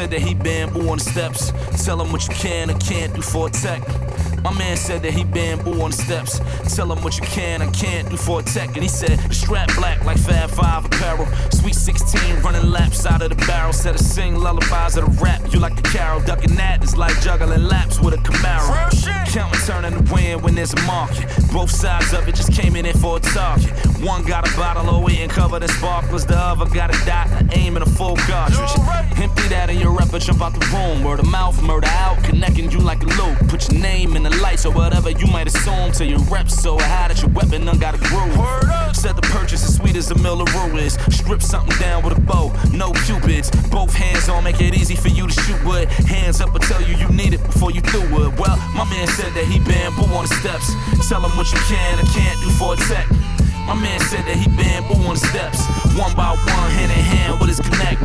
said that he bamboo on the steps. Tell him what you can or can't do for a tech. My man said that he bamboo on the steps. Tell him what you can and can't do for a tech. And he said, the strap black like Fab Five apparel. Sweet 16 running laps out of the barrel. Said to sing lullabies of the rap. You like a carol. Ducking that is like juggling laps with a Camaro. Counting turning the wind when there's a market. Both sides of it just came in there for a target. One got a bottle of wheat and covered in sparklers. The other got a dot, aim and a full cartridge. Empty that in your rep, jump out the room. Word of mouth, murder out, connecting you like a loop. Put your name in the lights or whatever you might assume till your rep so high that your weapon done got a groove. Said the purchase is sweet as a mill of is. Strip something down with a bow, no cupids. Both hands on, make it easy for you to shoot with. Hands up and tell you you need it before you do it. Well, my man said that he bamboo on the steps. Tell him what you can or can't do for a tech. My man said that he bamboo on the steps. One by one, hand in hand with his connect.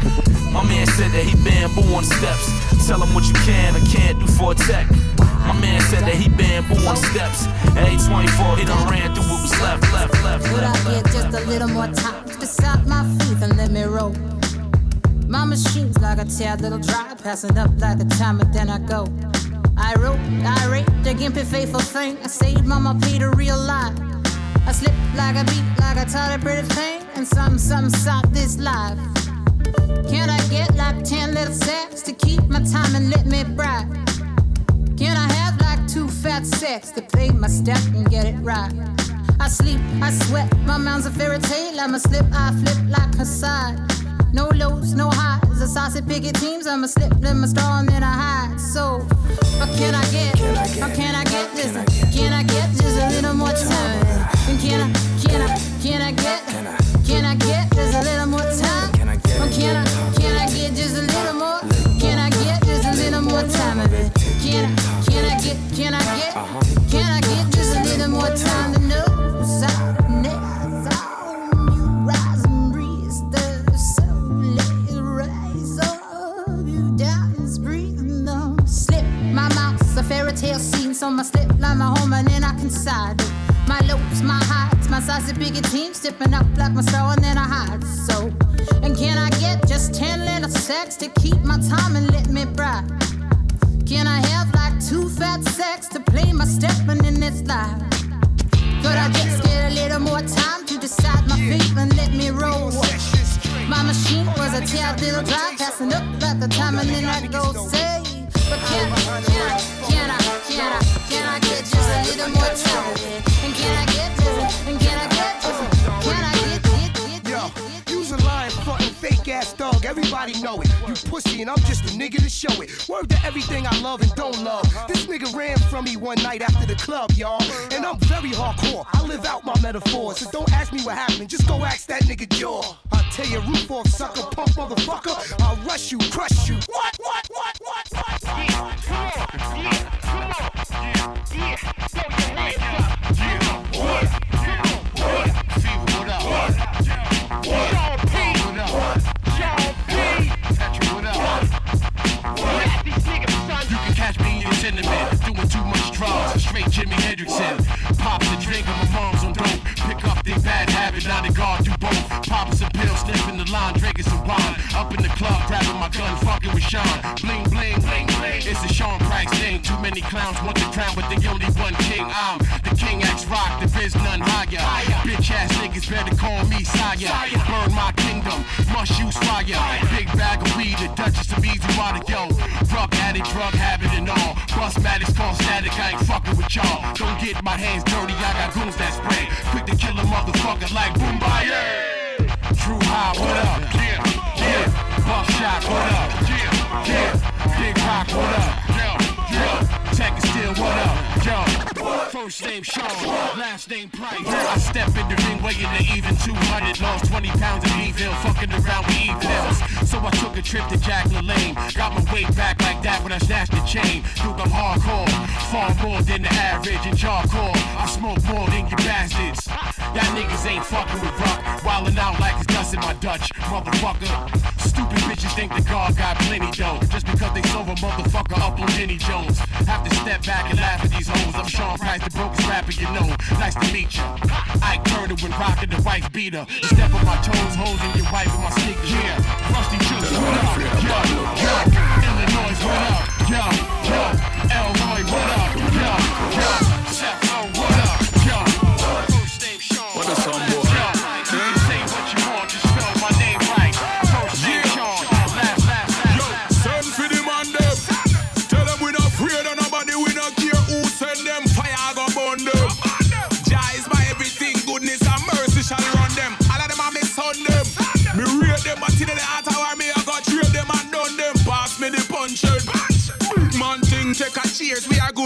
My man said that he bamboo on the steps. Tell him what you can or can't do for a tech. My man said that he bamboo on steps. At 824, he done ran through what was left, left, left, Could I left. get just a little more time to stop my feet and let me roll? My machine's like a tad little dry, passing up like a timer, then I go. I wrote, I rate the gimpy faithful thing. I saved Mama Peter real life. I slip like a beat, like a a pretty thing, and some, some stop this life. Can I get like ten little sacks to keep my time and let me bright? Can I have like two fat sacks to play my step and get it right? I sleep, I sweat, my mind's a fairy tale. I'm a slip, I flip like a side. No lows, no highs, a saucy picket teams. I'm a slip, then my straw, and then I hide. So, what can I get? How can I get this? Can I get just a little more time? And can I, can I, can I get? Can I get just a little more time? Or can I, can I get just a little more? Can I get just a little more time of it? Can I, can I get, can I get? Can I get just a little more time My lows, my my saucy biggie team stepping up like my star and then I hide. So, and can I get just ten little sex to keep my time and let me bride? Can I have like two fat sacks to play my stepping in this life? Could I just get a little more time to decide my fate and let me roll? My machine was a tad little drive, passing up at the time and then I go say, but can, can I, can I, can I, can I get just a little more time? Everybody know it. You pussy, and I'm just a nigga to show it. Word to everything I love and don't love. This nigga ran from me one night after the club, y'all. And I'm very hardcore. I live out my metaphors. So don't ask me what happened. Just go ask that nigga jaw. I'll tell you, roof off, sucker, punk motherfucker. I'll rush you, crush you. What, what, what, what, what? You Hendrixin. Pops a drink and my mom's on dope. Pick up their bad habit, now they guard do both. Pops a pill, sniffing the line, drinking some wine. Up in the club, grabbing my gun, fucking with Sean. Bling bling, bling bling. It's a Sean Price thing. Too many clowns want the crown, but they only one king. I'm the king X Rock, the biz none higher. Ass niggas better call me sire. Burn my kingdom, must use fire. Big bag of weed, the Duchess of Easy Water, yo. Drug addict, drug habit and all. Bust Maddox, call static, I ain't fucking with y'all. Don't get my hands dirty, I got goons that spray. Quick to kill a motherfucker like Boombayah. True High, what up? Yeah, yeah. Buckshot, what up? Yeah, yeah. Big Rock, what up? Yo, yo. Tech is still, what up? Yo. First name Sean, last name Price. I step in the ring weighing the even 200. Lost 20 pounds in Evil, fucking around with evils. So I took a trip to Jack LaLanne. Got my weight back like that when I snatched the chain. Dude, I'm hardcore, far more than the average in charcoal. I smoke more than you bastards. Y'all niggas ain't fucking with rock. Wildin' out like it's dust in my Dutch, motherfucker. Stupid bitches think the God got plenty dough. Just because they a motherfucker up on Jenny Jones. Have to step back and laugh at these hoes. I'm Sean Price Ice, the brokest rapper you know. Nice to meet you. Ike Turner when rocking the wife beater. Step on my toes, hoes in your wife in my sneakers. Yeah, Ruste Juxx, what up? Yo, yo. Illinois, what up? Yo, yo. Elroy, what up? Yo, yo. Chef,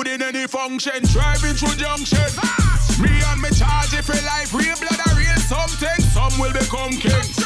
in any function. Driving through junction. Me and me charge if your life real blood or real something. Some will become king.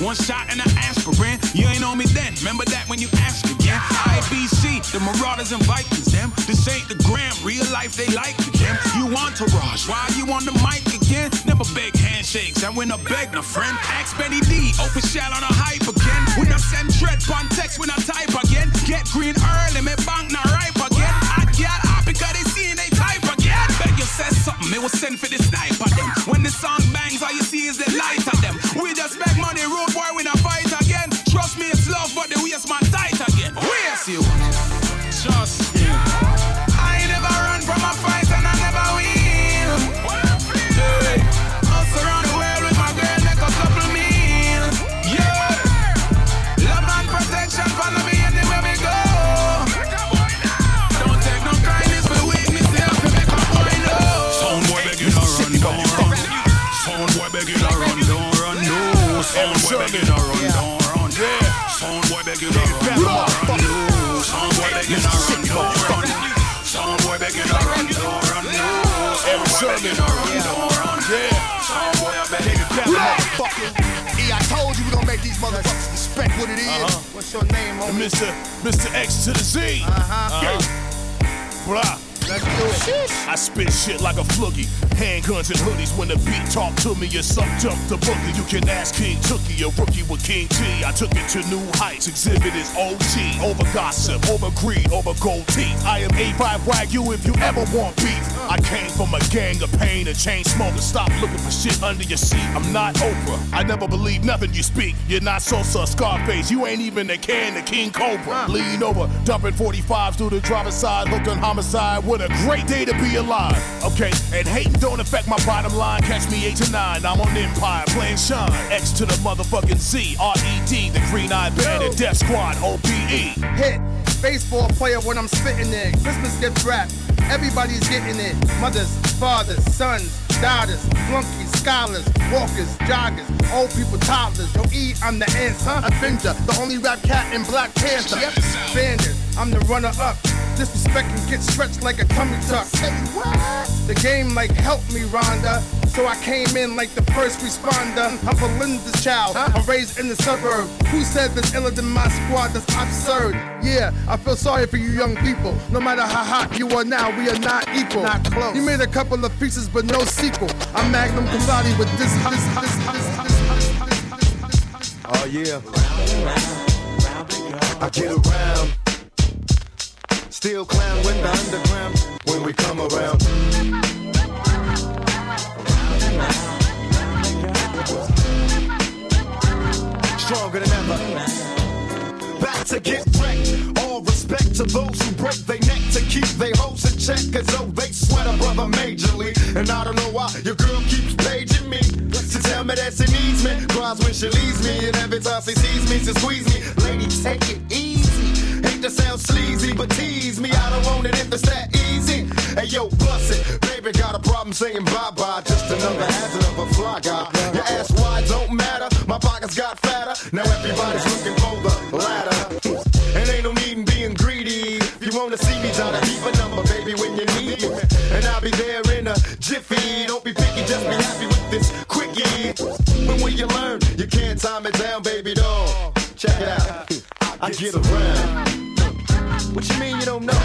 One shot and an aspirin. You ain't on me then, remember that when you asked again. IBC, the Marauders and Vikings, them. This ain't the gram, real life they like them. You entourage, why you on the mic again? Never beg handshakes, and when I beg no friend. Ask Benny D, open shell on a hype again. When I send dread on text, when I type again. Get green early, me bank not ripe again. I get up because they see they type again. Beg you say something, me will send for the sniper them. Motherfuckers respect what it is. What's your name, homie? Mr. Mr. X to the Z. Uh-huh. Blah. Let's. I spit shit like a floogie. Handguns and hoodies when the beat talk to me. You're some jump the boogie. You can ask King Tookie, a rookie with King T. I took it to new heights. Xzibit is OT. Over gossip, over greed, over gold teeth. I am A5 Wagyu if you ever want beef. I came from a gang of pain and chain smoker. Stop looking for shit under your seat. I'm not Oprah. I never believe nothing you speak. You're not Sosa, Scarface. You ain't even a can of King Cobra. Lean over, dumping 45s through the driver's side, hooked on homicide. What a great day to be alive. Okay, and hating don't affect my bottom line. Catch me 8 to 9. I'm on Empire playing Shine. X to the motherfucking Z. R-E-D, the Green Eye Bandit, Death Squad, O-P-E. Hit. Baseball player when I'm spitting it. Christmas gift wrap. Everybody's getting it. Mothers, fathers, sons, daughters, flunkies, scholars, walkers, joggers, old people, toddlers. Yo, E, I'm the answer. Avenger, the only rap cat in Black Panther. Yep. Bandit, I'm the runner up. Disrespect can get stretched like a tummy tuck. Say what? The game like help me, Rhonda. So I came in like the first responder. I'm Belinda's child. I'm raised in the suburb. Who said this iller than my squad? That's absurd. Yeah, I feel sorry for you young people. No matter how hot you are now, we are not equal. Not close. You made a couple of pieces, but no sequel. I'm Magnum Combati with this. this, this, this, this, this Oh yeah. I get around. Still clown with the underground when we come around. Stronger than ever. Back to get wrecked. All respect to those who break their neck to keep their hopes in check. Cause though they sweat a brother majorly. And I don't know why your girl keeps paging me. To tell me that she needs me. Cries when she leaves me. And every time she sees me, she squeeze me. Lady, take it easy. Hate just sound sleazy, but tease me. I don't want it if it's that easy. Hey yo, bust it. Baby got a problem saying bye bye. Just another hazard of a fly guy. Your ass wide don't matter. My pockets got fatter. Now everybody's looking for the ladder. And ain't no need in being greedy. If you wanna see me, try to keep a number, baby, when you need me. And I'll be there in a jiffy. Don't be picky, just be happy with this quickie. When you learn, you can't time it down, baby doll. Check it out. I get around. What you mean you don't know?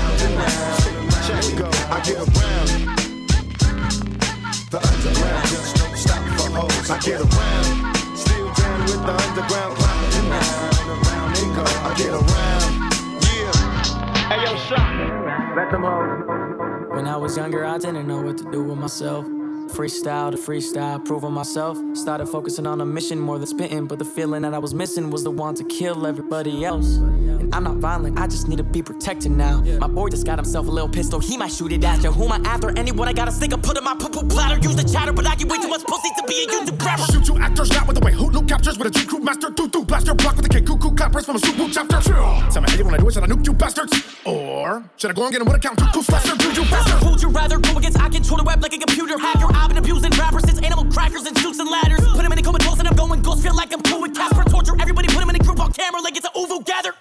I get around. Still down with the underground clown. Around they go. I get around. Yeah. Hey yo, shot. Let them hoes. When I was younger, I didn't know what to do with myself. Freestyle to freestyle, proving myself. Started focusing on a mission more than spitting, but the feeling that I was missing was the want to kill everybody else. And I'm not violent, I just need to be protected now. My boy just got himself a little pistol, he might shoot it at you. Who am I after? Anyone I gotta stick a put in my poo poo platter. Use the chatter, but I get way too much pussy to be a YouTube rapper. Shoot you actors, not with the way Hulu captures with a G crew master. Do do blast your block with a K cuckoo clappers from a soup chapter. Tell me how you wanna do it, should I nuke you bastards? Or should I go and get him with a count? Cuckoo slasher, do you bastard? Who'd you rather go against? I control the web like a computer hacker. I've been abusing rappers since animal crackers and shoots and ladders. Put him in a comatose and I'm going ghost. Feel like I'm cool with Casper. Torture everybody, put him in a group on camera like it's a UVO gather.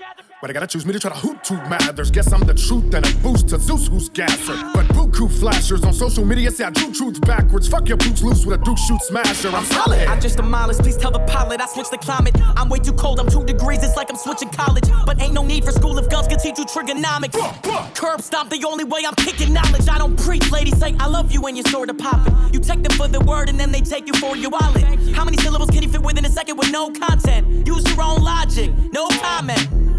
But I gotta choose me to try to hoot to mathers. Guess I'm the truth and a boost to Zeus who's gasser. But buku flashers on social media say I drew truth backwards. Fuck your boots loose with a Duke shoot smasher. I'm solid. I'm just a milest, please tell the pilot I switched the climate. I'm way too cold, I'm two degrees, it's like I'm switching college. But ain't no need for school if guns can teach you trigonomics. Curb stomp, the only way I'm kicking knowledge. I don't preach, ladies say I love you when you're sorta popping. You take them for the word and then they take you for your wallet. How many syllables can you fit within a second with no content? Use your own logic, no comment.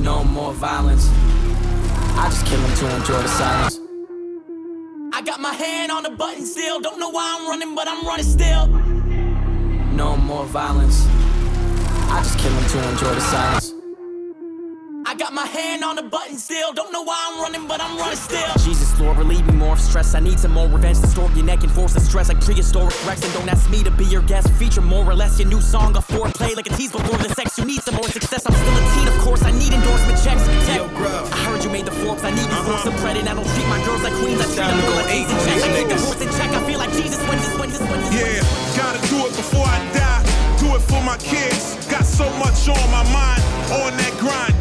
No more violence. I just kill them to enjoy the silence. I got my hand on the button still. Don't know why I'm running, but I'm running still. No more violence. I just kill them to enjoy the silence. I got my hand on the button still. Don't know why I'm running, but I'm running still. Jesus, Lord, relieve me more of stress. I need some more revenge to store your neck and force the stress like prehistoric Rex. And don't ask me to be your guest. Feature more or less your new song of foreplay like a tease before the sex. You need some more success. I'm still a teen, of course. I need endorsement checks. Yo, I heard you made the Forbes. I need you for uh-huh. some credit. I don't treat my girls like queens. I treat them like A's in check. I keep the horse in check. I feel like Jesus when this, when this, when this. Yeah, gotta do it before I die. Do it for my kids. Got so much on my mind. On that grind,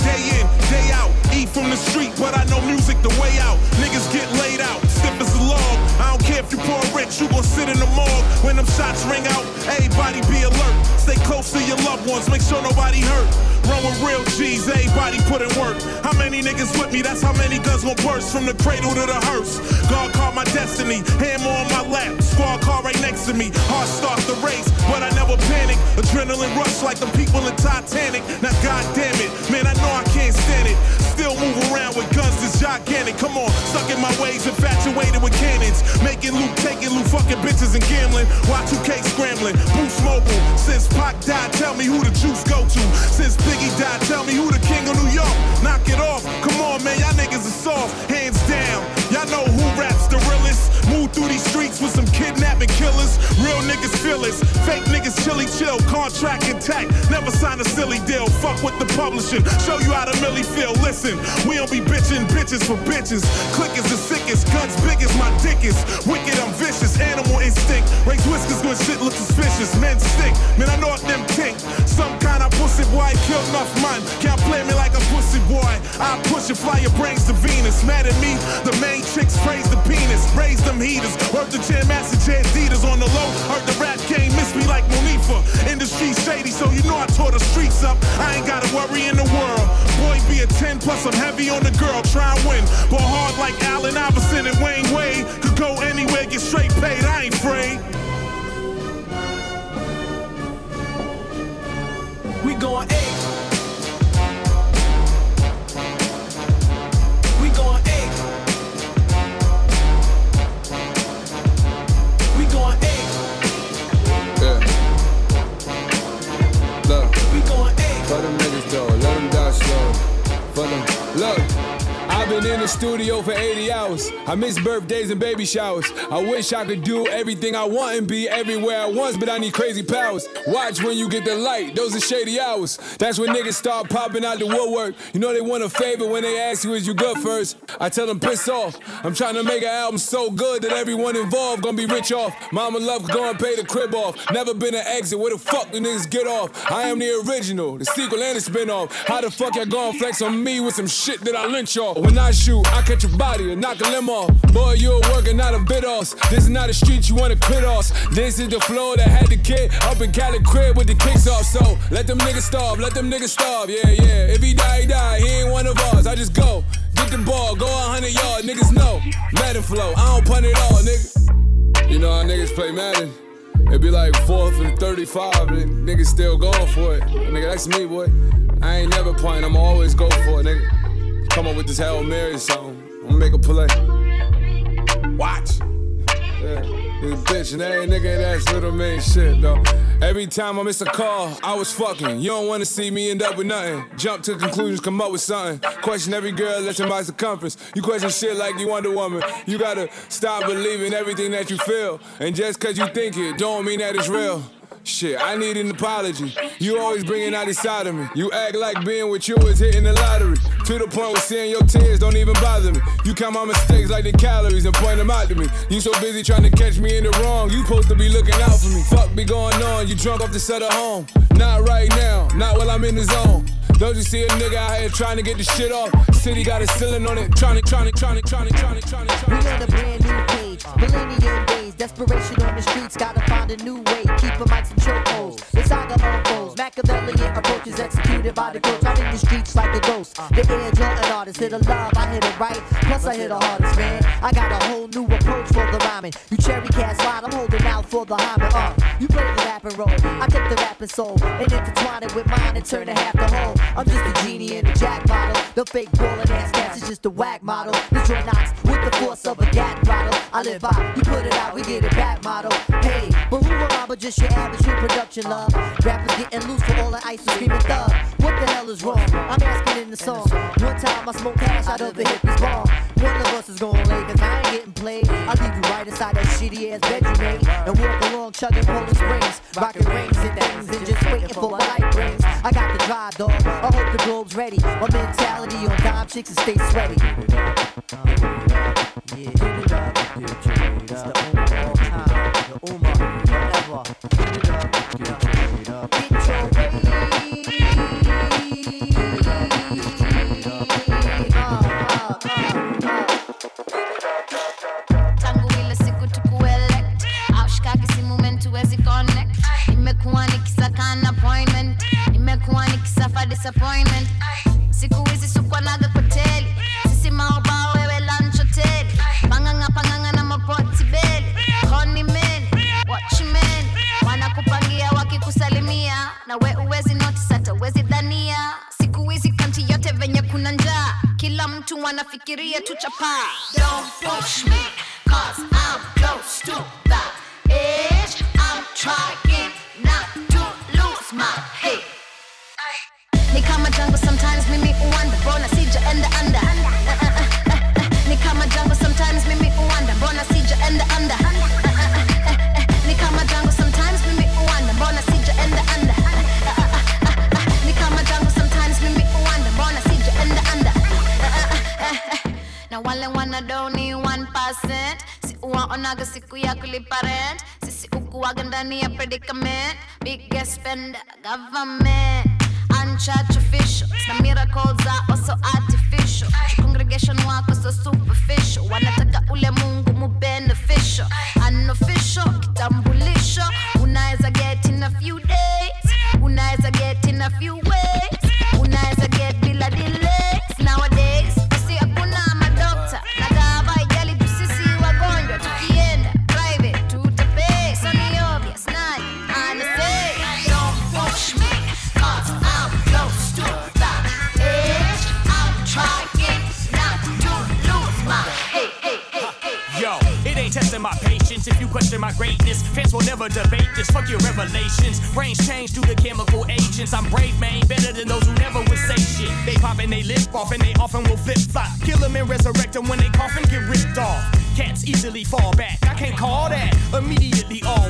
the street, but I know music the way out. Niggas get laid out, stiff as a log. I don't care if you poor or rich, you gon' sit in the morgue. When them shots ring out, everybody be alert. Stay close to your loved ones, make sure nobody hurt. Run with real G's, everybody put in work. How many niggas with me? That's how many guns gon' burst from the cradle to the hearse. God called my destiny, hammer on my lap, squad car right next to me. Heart start the race, but I never panic. Adrenaline rush like the people in Titanic. Now goddamn it, man, I know I can't stand it. Still move around with guns that's gigantic. Come on, stuck in my ways, infatuated with cannons. Making loot, taking loot, fucking bitches and gambling. Y2K scrambling, boost mobile. Since Pac died, tell me who the juice go to. Since Died, tell me who the king of New York. Knock it off, come on, man, y'all niggas are soft. Hands down, y'all know who raps the through these streets with some kidnapping killers. Real niggas fearless, fake niggas chilly chill. Contract intact, never sign a silly deal. Fuck with the publishing, show you how the millie feel. Listen, we don't be bitching bitches for bitches. Click is the sickest, guns big as my dick is. Wicked, I'm vicious, animal instinct. Raise whiskers when shit look suspicious. Men stink, man, I know them think. Some kind of pussy boy kill enough man. Can't play me like a pussy boy. I push and fly your brains to Venus. Mad at me, the main chicks praise the penis. Raise them Work the Jam Master Jay Adidas on the low. Heard the rap game miss me like Monifa. Industry shady, so you know I tore the streets up. I ain't got a worry in the world. Boy, be a 10 plus, I'm heavy on the girl. Try and win. But hard like Allen Iverson and Dwyane Wade. Could go anywhere, get straight paid. I ain't afraid. We going eight. Been in the studio for 80 hours. I miss birthdays and baby showers. I wish I could do everything I want and be everywhere at once, but I need crazy powers. Watch when you get the light, those are shady hours. That's when niggas start popping out the woodwork. You know they want a favor when they ask you, is you good first? I tell them, piss off. I'm trying to make an album so good that everyone involved gonna be rich off. Mama love go and pay the crib off. Never been an exit, where the fuck do niggas get off? I am the original, the sequel and the spin-off. How the fuck y'all gonna flex on me with some shit that I lynch off? When I shoot, I catch your body and knock a limb off. Boy, you a worker, not a bit off. This is not a street you wanna quit off. This is the floor that had the kid up in Cali crib with the kicks off. So let them niggas starve, let them niggas starve. Yeah, yeah. If he die, he die. He ain't one of ours. I just go. Get the ball, go a hundred yard, niggas know. Madden flow, I don't punt it all, nigga. You know how niggas play Madden? It'd be like fourth and 35, and niggas still going for it. Nigga, that's me, boy. I ain't never punting, I'ma always go for it, nigga. Come up with this Hail Mary song. I'ma make a play. Watch. Yeah. This bitch and every nigga that's little man shit though. Every time I miss a call, I was fucking. You don't wanna see me end up with nothing. Jump to conclusions, come up with something. Question every girl, let by circumference. You question shit like you Wonder Woman. You gotta stop believing everything that you feel. And just cause you think it, don't mean that it's real. Shit, I need an apology. You always bringing out inside of me. You act like being with you is hitting the lottery. To the point where seeing your tears don't even bother me. You count my mistakes like the calories and point them out to me. You so busy trying to catch me in the wrong. You supposed to be looking out for me. Fuck be going on. You drunk off the set of home. Not right now. Not while I'm in the zone. Don't you see a nigga out here trying to get the shit off? City got a ceiling on it. Trying to, trying to, trying to, trying to, trying to, trying to. We on a page. Millennium days. Desperation on the streets. Gotta find a new way. Keep a mics and chokeholds. The saga unfolds. Machiavellian approaches executed by the coach. I'm in the streets like a ghost. The air Jordan artist. Hit a love, I hit a right. Plus I hit the hardest, man. I got a whole new approach for the rhyming. You cherry cast slide, I'm holding out for the hymen. Uh, you play the rapping role. I take the rapping soul and intertwine it with mine and turn it half the whole. I'm just a genie in a jack bottle. The fake ballin' ass cats is just a whack model. The joint knocks with the force of a gat bottle. I live by, you put it out, we get it back model. Hey, just your average true production love? Rappers getting loose for all the ice and screaming thug. What the hell is wrong? I'm asking in the song. One time I smoke cash out of the hippies bar. One of us is gonna cause I ain't getting played. I'll leave you right inside that shitty ass bed you made. And walk along chugging Poland Springs. Rocking rings and things and just waiting for what life brings. I got the drive, dog. I hope the globe's ready. My mentality on dime chicks and stay sweaty. Yeah. It's the time. The 21%. Si uwaonaga siku ya kulipa rent, sisi ukuwaga ndani ya predicament. Biggest spender government. Unchurch officials na miracles zao so artificial. Congregation wako so superficial, wanataka ule Mungu mu beneficial. Unofficial kitambulisho, unaweza get in a few days, unaweza get in a few ways. Greatness. Fans will never debate this. Fuck your revelations. Brains change due to chemical agents. I'm brave, man, better than those who never would say shit. They popping they lip off and they often will flip flop. Kill them and resurrect them when they coffin get ripped off. Cats easily fall back. I can't call that. Immediately whack.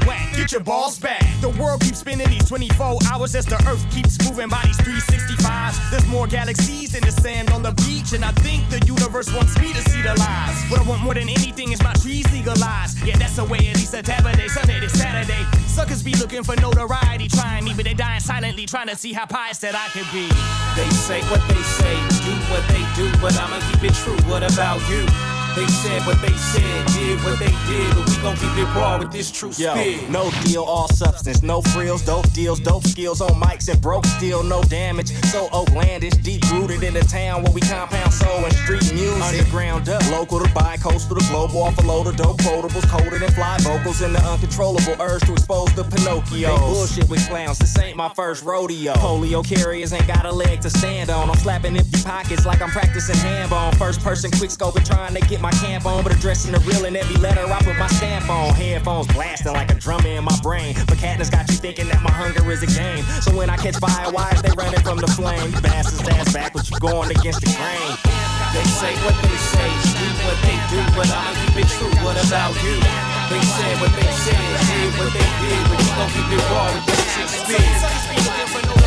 Get your balls back. The world keeps spinning these 24 hours as the earth keeps moving by these 365s. There's more galaxies than the sand on the beach, and I think the universe wants me to see the lies. What I want more than anything is my trees legalized. Yeah, that's the way at least a day, Sunday to Saturday. Suckers be looking for notoriety, trying me, but they dying silently, trying to see how pious that I could be. They say what they say, do what they do, but I'ma keep it true. What about you? They said what they said, did what they did, but we gon' keep it raw with this true Yo, spit. no deal, all substance, no frills, dope deals, dope skills on mics and broke steel, no damage. So Oaklandish, deep rooted in the town where we compound soul and street music. Underground up, local to bi coastal to global, off a load of dope quotables, colder than fly vocals, and the uncontrollable urge to expose the Pinocchio. They bullshit with clowns, this ain't my first rodeo. Polio carriers ain't got a leg to stand on. I'm slapping empty pockets like I'm practicing handball. First person quick scoping, trying to get my camp on, but addressing the real in every letter I put my stamp on. Headphones blasting like a drummer in my brain. But Katniss got you thinking that my hunger is a game. So when I catch fire, why is they running from the flame? Bastards ass back, but you going against the grain. They say what they say, do what they do, but I'ma keep it true. What about you? They said what they said, did what they did, but you gon' keep it raw with this shit spit.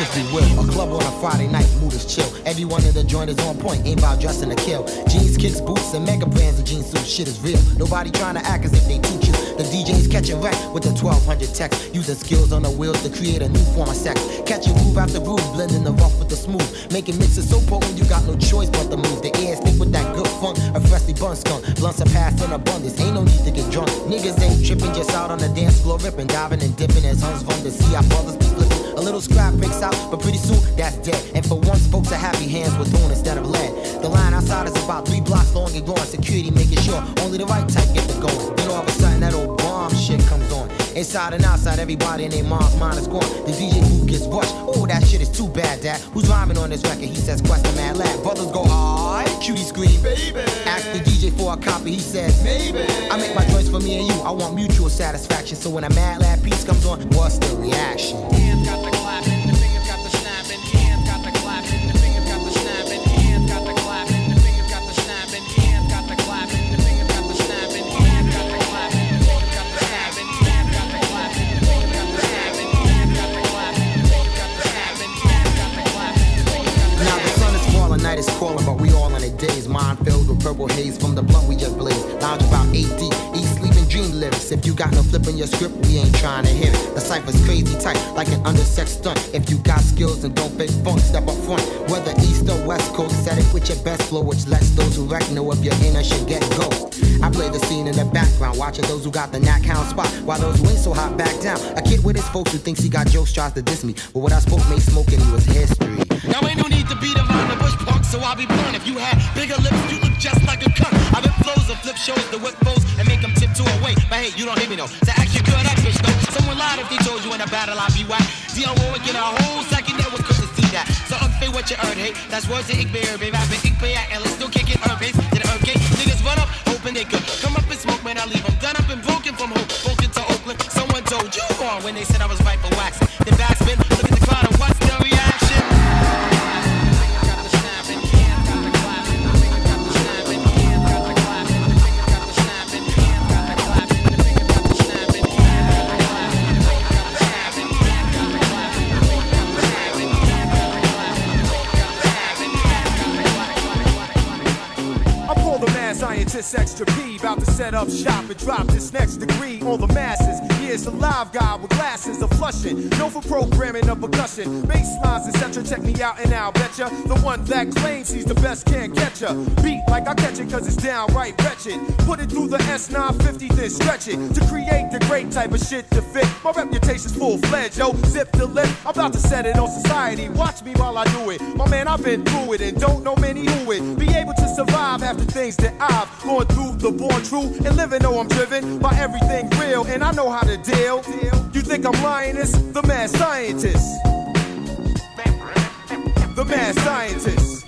If you will. A club on a Friday night, mood is chill. Everyone in the joint is on point, ain't about dressing to kill. Jeans, kicks, boots, and mega brands of jeans suits. Shit is real. Nobody trying to act as if they too cute. The DJ's catching wreck with the 1200 text. Using skills on the wheels to create a new form of sex. Catching groove after groove, blending the rough with the smooth. Making mixes so potent you got no choice but to move. The air stick with that good funk, a freshly bun skunk. Blunts are passed in abundance, ain't no need to get drunk. Niggas ain't tripping, just out on the dance floor, ripping, diving and dipping as Hans fun to see our brothers. A little scrap breaks out, but pretty soon that's dead. And for once, folks are happy hands with horn instead of lead. The line outside is about three blocks long and going. Security making sure only the right type get the going. Then all of a sudden that old bomb shit comes on. Inside and outside, everybody in their mom's mind is gone. The DJ booth gets rushed. Oh, that shit is too bad, dad. Who's rhyming on this record? He says, question mad lad. Brothers go, alright. Cutie scream, baby. Ask the DJ for a copy. He says, maybe. I make my choice for me and you. I want mutual satisfaction. So when a mad lad piece comes on, what's the reaction? Hands purple haze from the blunt we just blazed. Lounge about 8 deep, eat, sleep, and dream lyrics. If you got no flip in your script, we ain't trying to hear it. The cipher's crazy tight, like an undersexed stunt. If you got skills and don't fake funk, step up front. Whether east or west coast, set it with your best flow, which lets those who wreck know if you're in or should get ghost. I play the scene in the background, watching those who got the knack hound spot, while those so hot back down. A kid with his folks who thinks he got jokes tries to diss me, but what I spoke made smoking was history. Now ain't no need to beat around the bush punk, so I'll be blunt. If you had bigger lips, you look just like a cunt. I've been flows and flip shows the whip foes and make them tip to away. But hey, you don't hear me though. To act you good, act bitch though. Someone lied if they told you in a battle I'd be whack. Dionne Warwick in a whole second, that was good to see that. So unfair what you earned, hey. That's words to ik bear, baby. I've been ik bear, and let's still kick it herb base to the herb. Niggas run up, hoping they could come up and smoke, man. I leave them done up and broken from home. You when they said I was right for waxing. The backspin, look at the crowd and what's the reaction? Scientist, extra P, about to set up shop and drop this next degree on the masses. Yeah, it's a live guy with glasses of flushing, known for programming of percussion, bass lines, etc. Check me out and I'll betcha the one that claims he's the best can't catch ya. Beat like I catch it cause it's downright wretched. Put it through the S950, then stretch it to create the great type of shit to fit. My reputation's full fledged, yo. Zip the lip, I'm about to set it on society. Watch me while I do it. My man, I've been through it and don't know many who it. Be able to survive after things that I've gone through, the born true, and living though I'm driven by everything real, and I know how to deal. You think I'm lying? It's the mad scientist. The mad scientist.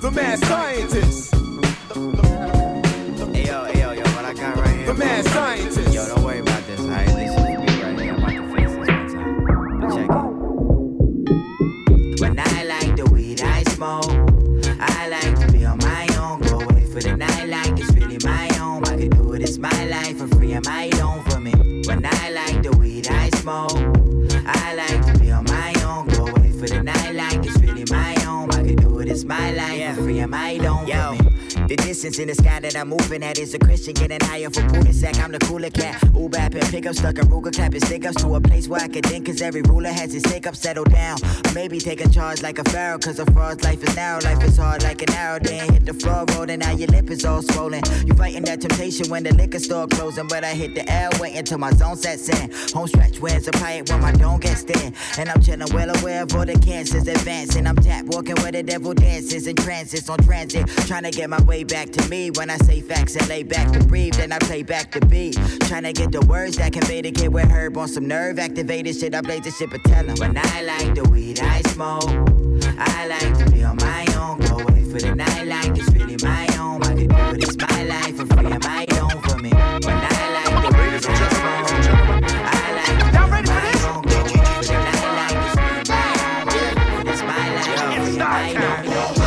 The mad scientist. Ayo, ayo, I don't Yo. The distance in the sky that I'm moving at is a Christian getting higher for Buddha sack. I'm the cooler cat. Uber app and pickup, stuck a Ruger, clapping stick ups to a place where I can think. Cause every ruler has his take up, settled down. Or maybe take a charge like a pharaoh. Cause a fraud's life is narrow, life is hard like an arrow. Then hit the floor rolling, now your lip is all swollen. You fighting that temptation when the liquor store closing. But I hit the L, until my zone sets in. Home stretch, where's the pipe when my dome gets thin? And I'm chilling well aware of all the cancers advancing. I'm tap walking where the devil dances and trances on transit. Trying to get my way back to me. When I say facts and lay back to breathe, then I play back the beat. Trying to get the words that convey the get with herb on some nerve activated shit. I play the shit, but tell him. When I like the weed I smoke, I like to be on my own. Go away for the night like it's really my own. I can do this it's my life. for free and my own for me. When I like the weed I smoke. own.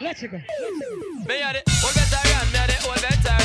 Let's go. Me it, me it, better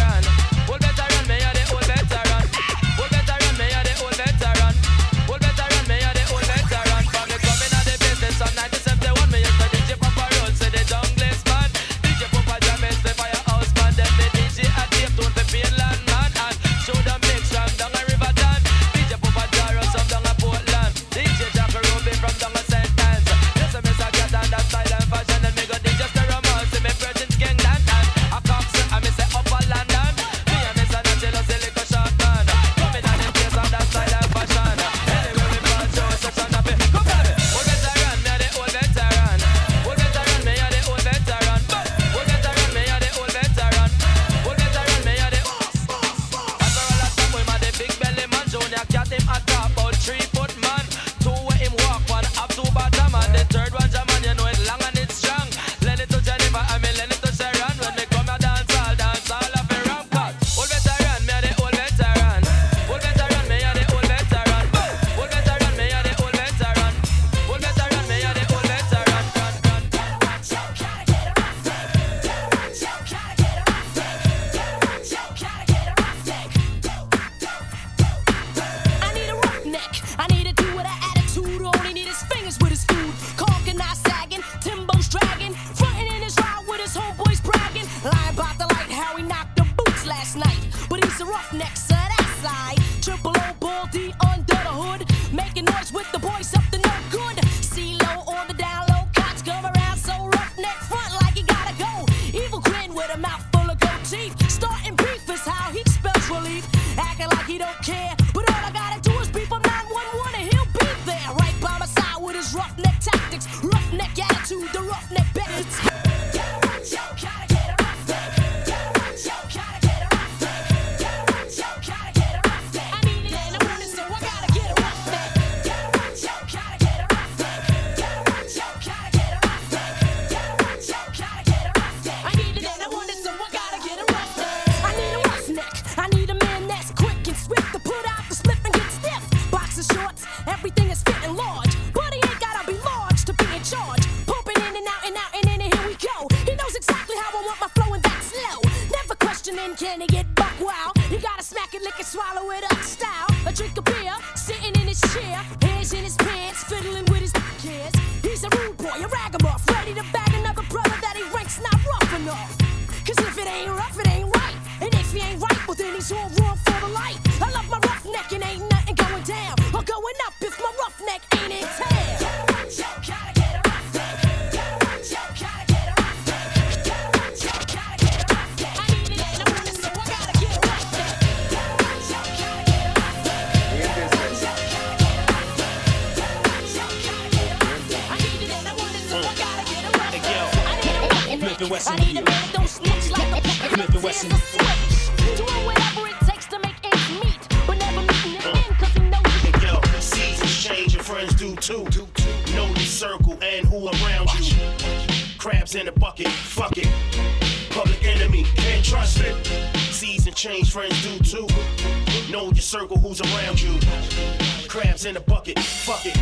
in a bucket, fuck it.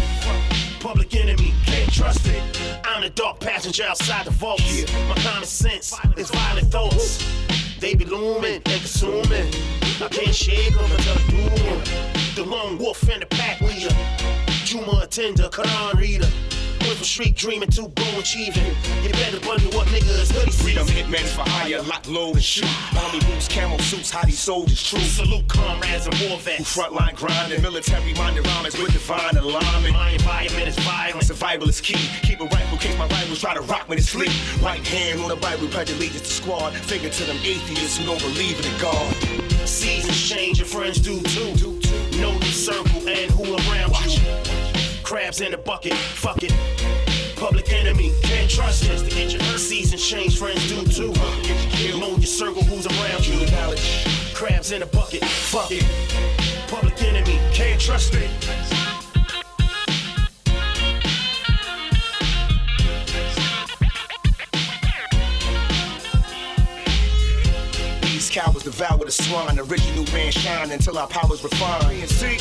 Public enemy, can't trust it. I'm the dark passenger outside the vault. My common sense is violent thoughts. They be looming and consuming. I can't shake them until I do 'em. The lone wolf in the pack leader. Juma attender, Quran reader. Went from street dreaming to achieving. You better wonder what nigga is hoodie Freedom hitmen for hire, lock, load, and shoot. Army boots, camo suits, how these soldiers true. Salute comrades and war vets. Who frontline grinding, military minded rhymes with divine alignment. My environment is violent. Survival is key. Keep a rifle, case my rivals try to rock me to sleep. Right hand on the Bible, pledge allegiance to squad. Finger to them atheists who don't believe in a God. Seasons change and friends do too. Know the circle and who around you. Crabs in a bucket, fuck it. Public enemy, can't trust it. To get your seasons change, friends do too. Know your circle, who's around you. Crabs in a bucket, fuck it. Public enemy, can't trust it. Cowards devour the swine. Original man shine until our powers refine. See,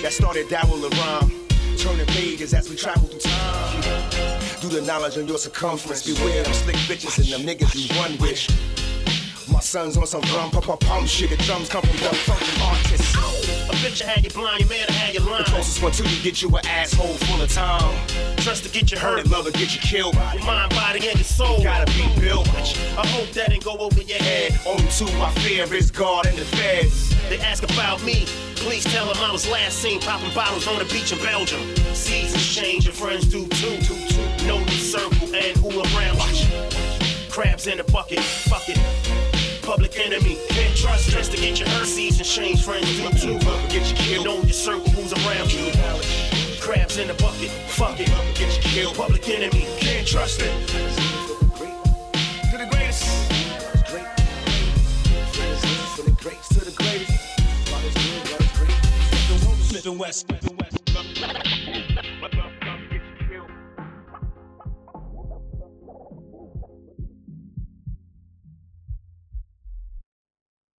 that started Dowell rhyme. Turning pages as we travel through time. Do the knowledge on your circumference. Beware them slick bitches and them niggas you run with. My son's on some rum, pop, pop, pump shit. The drums come from dumb funky artists. A bitch had you blind, you man had you blind. The closest one to you get you an asshole full of time. Trust to get you hurt. Hurt love to get you killed. Your mind, body, and your soul. Gotta be built. I hope that didn't go over your head. Only two I fear is God and the feds. They ask about me. Please tell them I was last seen popping bottles on the beach in Belgium. Seasons change and friends do too. Know your circle and who around you. Crabs in a bucket, fuck it. Public enemy, can't trust just to get your hurt. and change, friends do too. Get you killed. Know your circle, who's around you. Crabs in a bucket, fuck it. Get you killed. Public enemy, can't trust it. To the greatest. Great. To the greatest. To the greatest. Wesson.